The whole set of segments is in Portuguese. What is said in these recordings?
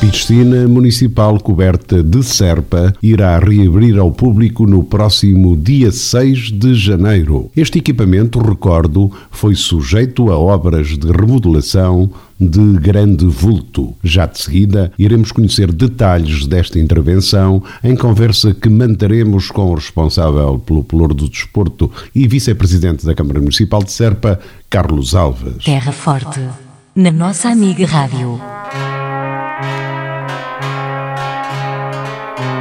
Piscina Municipal coberta de Serpa irá reabrir ao público no próximo dia 6 de janeiro. Este equipamento, recordo, foi sujeito a obras de remodelação de grande vulto. Já de seguida, iremos conhecer detalhes desta intervenção em conversa que manteremos com o responsável pelo Pelour do Desporto e vice-presidente da Câmara Municipal de Serpa, Carlos Alves. Terra Forte, na nossa amiga Rádio.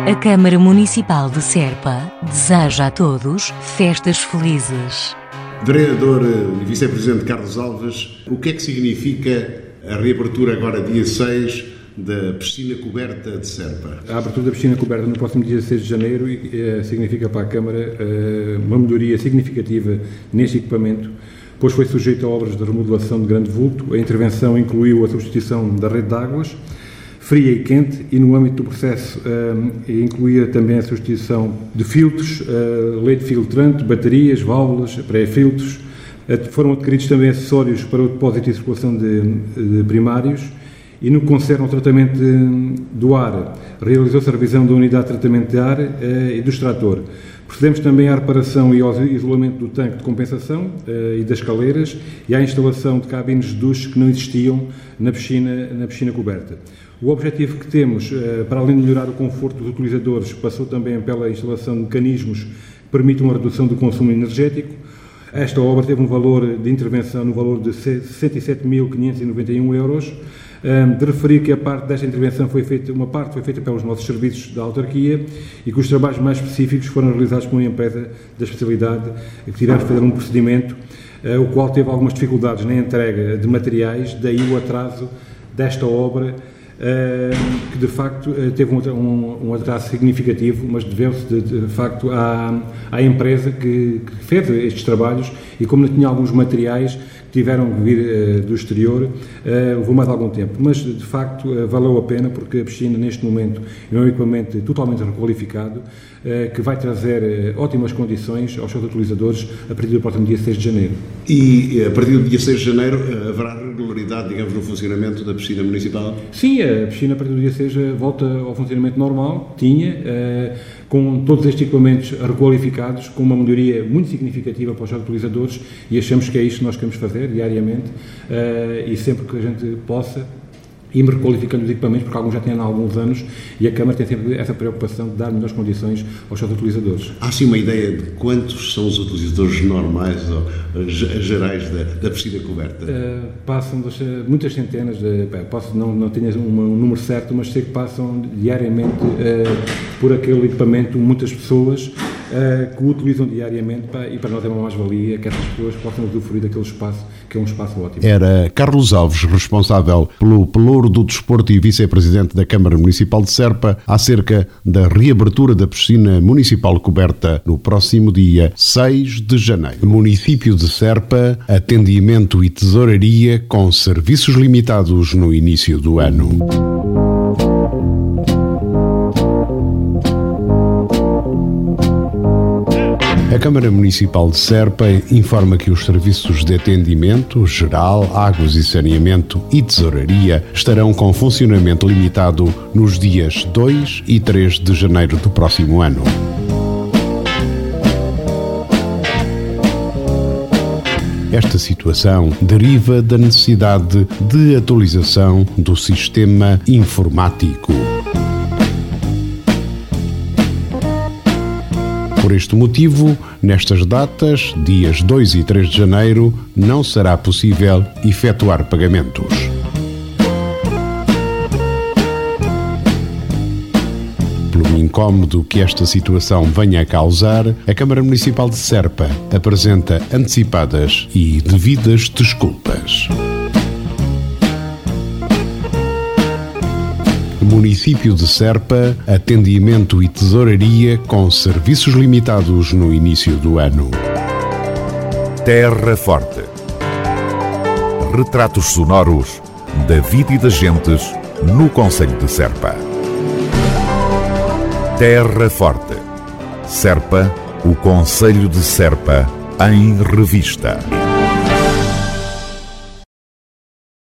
A Câmara Municipal de Serpa deseja a todos festas felizes. Vereador e Vice-Presidente Carlos Alves, o que é que significa a reabertura agora dia 6 da piscina coberta de Serpa? A abertura da piscina coberta no próximo dia 6 de janeiro eh, significa para a Câmara eh, uma melhoria significativa neste equipamento, pois foi sujeito a obras de remodelação de grande vulto. A intervenção incluiu a substituição da rede de águas, fria e quente e no âmbito do processo uh, incluía também a substituição de filtros, uh, leite filtrante, baterias, válvulas, pré-filtros. Uh, foram adquiridos também acessórios para o depósito e circulação de, de primários e no que concerne ao tratamento do ar, realizou-se a revisão da unidade de tratamento de ar e do extrator. Procedemos também à reparação e ao isolamento do tanque de compensação e das caleiras e à instalação de cabines de duche que não existiam na piscina, na piscina coberta. O objetivo que temos, eh, para além de melhorar o conforto dos utilizadores, passou também pela instalação de mecanismos que permitam a redução do consumo energético. Esta obra teve um valor de intervenção no valor de 67.591 euros. De referir que a parte desta intervenção foi feita, uma parte foi feita pelos nossos serviços da autarquia e que os trabalhos mais específicos foram realizados por uma empresa da especialidade que tivemos de fazer um procedimento, eh, o qual teve algumas dificuldades na entrega de materiais, daí o atraso desta obra que de facto eh, teve um, atraso significativo, mas deveu-se de, de, facto à, à empresa que, que, fez estes trabalhos e como não tinha alguns materiais que tiveram que vir uh, do exterior, uh, levou mais algum tempo. Mas de facto valeu a pena porque a piscina neste momento é um equipamento totalmente requalificado que vai trazer ótimas condições aos seus utilizadores a partir do próximo dia 6 de janeiro. E a partir do dia 6 de janeiro haverá regularidade, digamos, no funcionamento da piscina municipal? Sim, a piscina a partir do dia 6 volta ao funcionamento normal, tinha, uh, com todos estes equipamentos requalificados, com uma melhoria muito significativa para os utilizadores e achamos que é isto que nós queremos fazer diariamente uh, e sempre que a gente possa ir-me requalificando os equipamentos, porque alguns já têm há alguns anos e a Câmara tem sempre essa preocupação de dar melhores condições aos seus utilizadores. Há sim uma ideia de quantos são os utilizadores normais ou gerais da, da piscina coberta? Uh, passam das, muitas centenas, de, posso não, não tenho um, um, número certo, mas sei que passam diariamente uh, por aquele equipamento muitas pessoas uh, que o utilizam diariamente e para nós é uma mais-valia que essas pessoas possam usufruir daquele espaço, que é um espaço ótimo. Era Carlos Alves, responsável pelo Pelouro do Desporto e vice-presidente da Câmara Municipal de Serpa, acerca da reabertura da piscina municipal coberta no próximo dia 6 de janeiro. Município de Serpa, atendimento e tesouraria com serviços limitados no início do ano. A Câmara Municipal de Serpa informa que os serviços de atendimento geral, águas e saneamento e tesouraria estarão com funcionamento limitado nos dias 2 e 3 de janeiro do próximo ano. Esta situação deriva da necessidade de atualização do sistema informático. Por este motivo, nestas datas, dias 2 e 3 de janeiro, não será possível efetuar pagamentos. Incómodo que esta situação venha a causar, a Câmara Municipal de Serpa apresenta antecipadas e devidas desculpas. Município de Serpa, atendimento e tesouraria com serviços limitados no início do ano. Terra Forte. Retratos sonoros da vida e das gentes no Conselho de Serpa. Terra Forte. Serpa, o Conselho de Serpa, em revista.